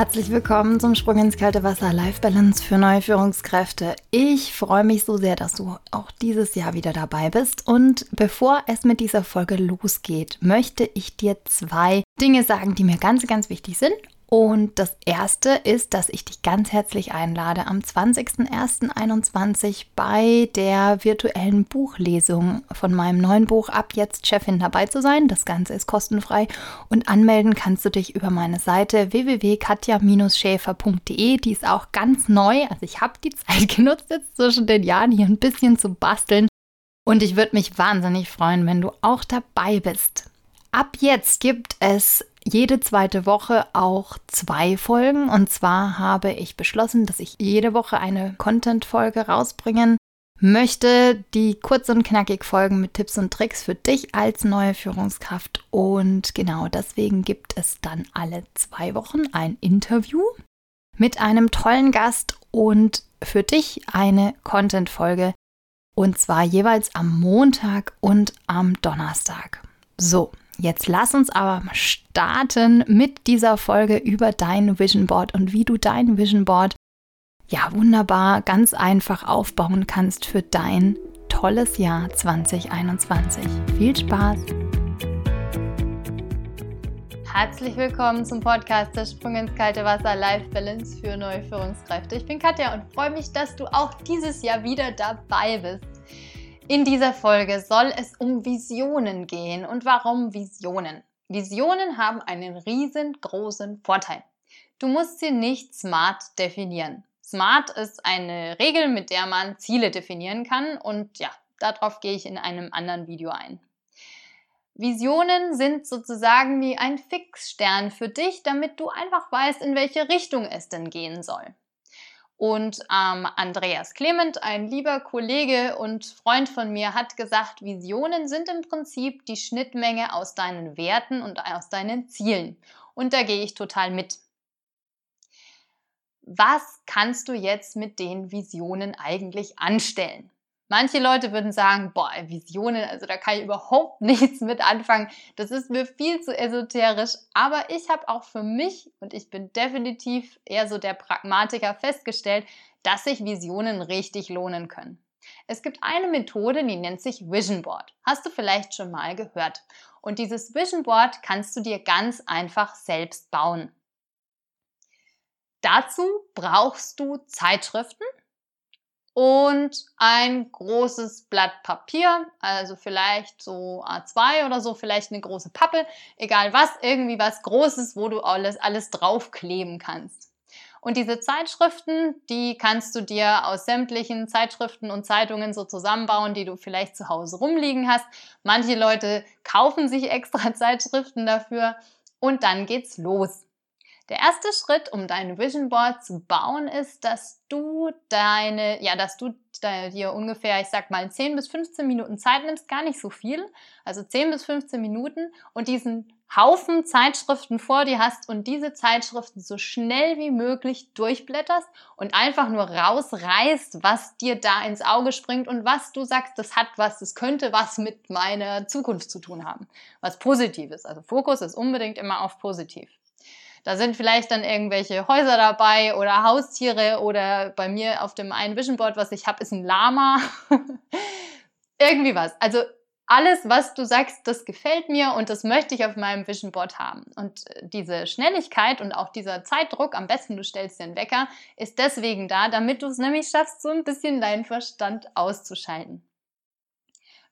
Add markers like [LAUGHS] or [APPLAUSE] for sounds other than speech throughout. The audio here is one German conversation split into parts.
Herzlich willkommen zum Sprung ins kalte Wasser Life Balance für neue Führungskräfte. Ich freue mich so sehr, dass du auch dieses Jahr wieder dabei bist. Und bevor es mit dieser Folge losgeht, möchte ich dir zwei Dinge sagen, die mir ganz, ganz wichtig sind und das erste ist, dass ich dich ganz herzlich einlade, am 20.01.21 bei der virtuellen Buchlesung von meinem neuen Buch Ab jetzt Chefin dabei zu sein. Das Ganze ist kostenfrei und anmelden kannst du dich über meine Seite www.katja-schäfer.de. Die ist auch ganz neu. Also ich habe die [LAUGHS] Zeit genutzt jetzt zwischen den Jahren hier ein bisschen zu basteln. Und ich würde mich wahnsinnig freuen, wenn du auch dabei bist. Ab jetzt gibt es jede zweite Woche auch zwei Folgen. Und zwar habe ich beschlossen, dass ich jede Woche eine Content-Folge rausbringen möchte. Die kurz und knackig Folgen mit Tipps und Tricks für dich als neue Führungskraft. Und genau deswegen gibt es dann alle zwei Wochen ein Interview mit einem tollen Gast und für dich eine Content-Folge. Und zwar jeweils am Montag und am Donnerstag. So, Jetzt lass uns aber starten mit dieser Folge über dein Vision Board und wie du dein Vision Board ja wunderbar ganz einfach aufbauen kannst für dein tolles Jahr 2021. Viel Spaß! Herzlich willkommen zum Podcast Der Sprung ins kalte Wasser Life Balance für neue Führungskräfte. Ich bin Katja und freue mich, dass du auch dieses Jahr wieder dabei bist. In dieser Folge soll es um Visionen gehen. Und warum Visionen? Visionen haben einen riesengroßen Vorteil. Du musst sie nicht smart definieren. Smart ist eine Regel, mit der man Ziele definieren kann und ja, darauf gehe ich in einem anderen Video ein. Visionen sind sozusagen wie ein Fixstern für dich, damit du einfach weißt, in welche Richtung es denn gehen soll. Und ähm, Andreas Clement, ein lieber Kollege und Freund von mir, hat gesagt, Visionen sind im Prinzip die Schnittmenge aus deinen Werten und aus deinen Zielen. Und da gehe ich total mit. Was kannst du jetzt mit den Visionen eigentlich anstellen? Manche Leute würden sagen, boah, Visionen, also da kann ich überhaupt [LAUGHS] nichts mit anfangen. Das ist mir viel zu esoterisch. Aber ich habe auch für mich, und ich bin definitiv eher so der Pragmatiker, festgestellt, dass sich Visionen richtig lohnen können. Es gibt eine Methode, die nennt sich Vision Board. Hast du vielleicht schon mal gehört. Und dieses Vision Board kannst du dir ganz einfach selbst bauen. Dazu brauchst du Zeitschriften, und ein großes Blatt Papier, also vielleicht so A2 oder so, vielleicht eine große Pappe, egal was, irgendwie was Großes, wo du alles, alles draufkleben kannst. Und diese Zeitschriften, die kannst du dir aus sämtlichen Zeitschriften und Zeitungen so zusammenbauen, die du vielleicht zu Hause rumliegen hast. Manche Leute kaufen sich extra [LAUGHS] Zeitschriften dafür und dann geht's los. Der erste Schritt, um dein Vision Board zu bauen, ist, dass du deine, ja, dass du dir ungefähr, ich sag mal, 10 bis 15 Minuten Zeit nimmst, gar nicht so viel, also 10 bis 15 Minuten und diesen Haufen Zeitschriften vor dir hast und diese Zeitschriften so schnell wie möglich durchblätterst und einfach nur rausreißt, was dir da ins Auge springt und was du sagst, das hat was, das könnte was mit meiner Zukunft zu tun haben. Was Positives. Also Fokus ist unbedingt immer auf positiv. Da sind vielleicht dann irgendwelche Häuser dabei oder Haustiere oder bei mir auf dem einen Vision Board, was ich habe, ist ein Lama. [LAUGHS] Irgendwie was. Also alles, was du sagst, das gefällt mir und das möchte ich auf meinem Vision Board haben. Und äh, diese Schnelligkeit und auch dieser Zeitdruck, am besten du stellst dir einen Wecker, ist deswegen da, damit du es nämlich schaffst, so ein bisschen deinen Verstand auszuschalten.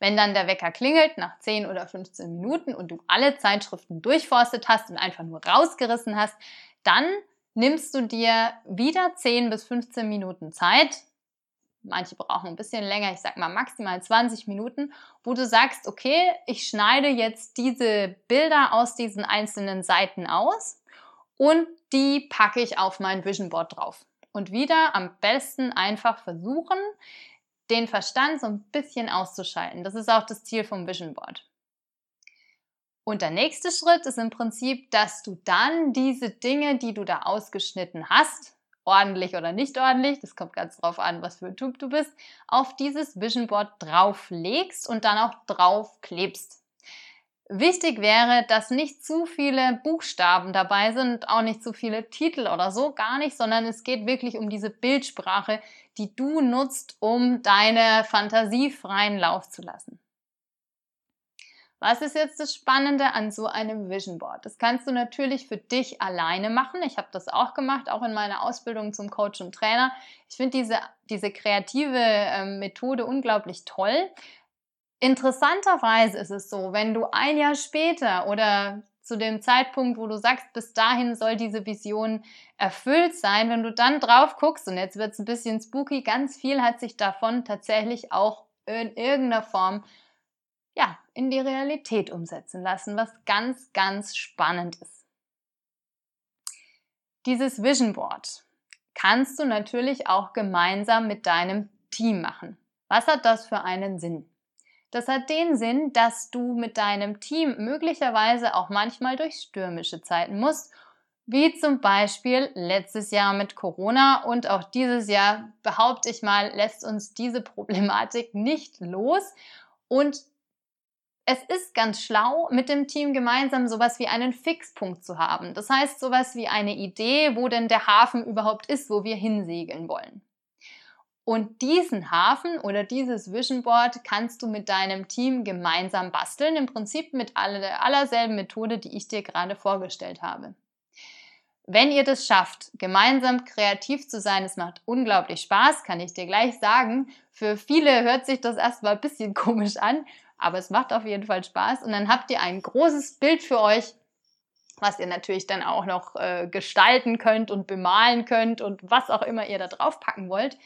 Wenn dann der Wecker klingelt nach 10 oder 15 Minuten und du alle Zeitschriften durchforstet hast und einfach nur rausgerissen hast, dann nimmst du dir wieder 10 bis 15 Minuten Zeit. Manche brauchen ein bisschen länger, ich sag mal maximal 20 Minuten, wo du sagst, okay, ich schneide jetzt diese Bilder aus diesen einzelnen Seiten aus und die packe ich auf mein Vision Board drauf. Und wieder am besten einfach versuchen, den Verstand so ein bisschen auszuschalten. Das ist auch das Ziel vom Vision Board. Und der nächste Schritt ist im Prinzip, dass du dann diese Dinge, die du da ausgeschnitten hast, ordentlich oder nicht ordentlich, das kommt ganz drauf an, was für ein Typ du bist, auf dieses Vision Board drauflegst und dann auch draufklebst. Wichtig wäre, dass nicht zu viele Buchstaben dabei sind, auch nicht zu viele Titel oder so, gar nicht, sondern es geht wirklich um diese Bildsprache, die du nutzt, um deine Fantasie freien Lauf zu lassen. Was ist jetzt das Spannende an so einem Vision Board? Das kannst du natürlich für dich alleine machen. Ich habe das auch gemacht, auch in meiner Ausbildung zum Coach und Trainer. Ich finde diese, diese kreative äh, Methode unglaublich toll. Interessanterweise ist es so, wenn du ein Jahr später oder zu dem Zeitpunkt, wo du sagst, bis dahin soll diese Vision erfüllt sein, wenn du dann drauf guckst, und jetzt wird es ein bisschen spooky, ganz viel hat sich davon tatsächlich auch in irgendeiner Form ja, in die Realität umsetzen lassen, was ganz, ganz spannend ist. Dieses Vision Board kannst du natürlich auch gemeinsam mit deinem Team machen. Was hat das für einen Sinn? Das hat den Sinn, dass du mit deinem Team möglicherweise auch manchmal durch stürmische Zeiten musst, wie zum Beispiel letztes Jahr mit Corona und auch dieses Jahr, behaupte ich mal, lässt uns diese Problematik nicht los. Und es ist ganz schlau, mit dem Team gemeinsam sowas wie einen Fixpunkt zu haben. Das heißt, sowas wie eine Idee, wo denn der Hafen überhaupt ist, wo wir hinsegeln wollen. Und diesen Hafen oder dieses Vision Board kannst du mit deinem Team gemeinsam basteln, im Prinzip mit aller, allerselben Methode, die ich dir gerade vorgestellt habe. Wenn ihr das schafft, gemeinsam kreativ zu sein, es macht unglaublich Spaß, kann ich dir gleich sagen. Für viele hört sich das erstmal ein bisschen [LAUGHS] komisch an, aber es macht auf jeden Fall Spaß. Und dann habt ihr ein großes Bild für euch, was ihr natürlich dann auch noch äh, gestalten könnt und bemalen könnt und was auch immer ihr da drauf packen wollt.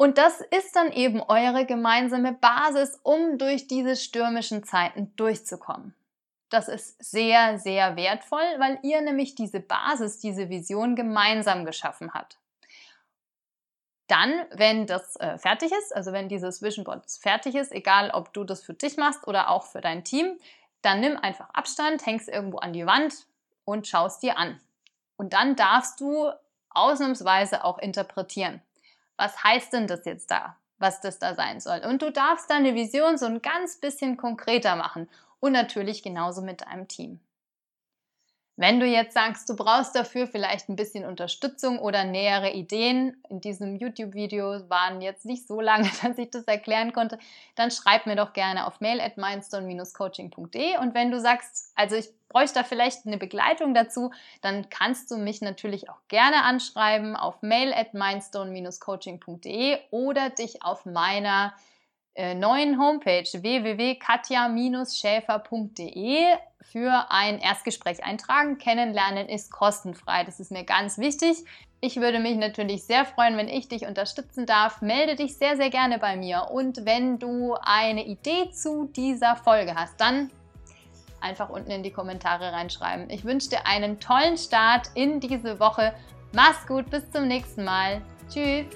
Und das ist dann eben eure gemeinsame Basis, um durch diese stürmischen Zeiten durchzukommen. Das ist sehr, sehr wertvoll, weil ihr nämlich diese Basis, diese Vision gemeinsam geschaffen habt. Dann, wenn das äh, fertig ist, also wenn dieses Vision Board fertig ist, egal ob du das für dich machst oder auch für dein Team, dann nimm einfach Abstand, hängst irgendwo an die Wand und schaust dir an. Und dann darfst du ausnahmsweise auch interpretieren. Was heißt denn das jetzt da? Was das da sein soll? Und du darfst deine Vision so ein ganz bisschen konkreter machen und natürlich genauso mit deinem Team. Wenn du jetzt sagst, du brauchst dafür vielleicht ein bisschen Unterstützung oder nähere Ideen, in diesem YouTube-Video waren jetzt nicht so lange, [LAUGHS] dass ich das erklären konnte, dann schreib mir doch gerne auf mail at mindstone-coaching.de und wenn du sagst, also ich bräuchte da vielleicht eine Begleitung dazu, dann kannst du mich natürlich auch gerne anschreiben auf mail at mindstone-coaching.de oder dich auf meiner äh, neuen Homepage www.katja-schäfer.de für ein Erstgespräch eintragen. Kennenlernen ist kostenfrei. Das ist mir ganz wichtig. Ich würde mich natürlich sehr freuen, wenn ich dich unterstützen darf. Melde dich sehr, sehr gerne bei mir. Und wenn du eine Idee zu dieser Folge hast, dann einfach unten in die Kommentare reinschreiben. Ich wünsche dir einen tollen Start in diese Woche. Mach's gut, bis zum nächsten Mal. Tschüss.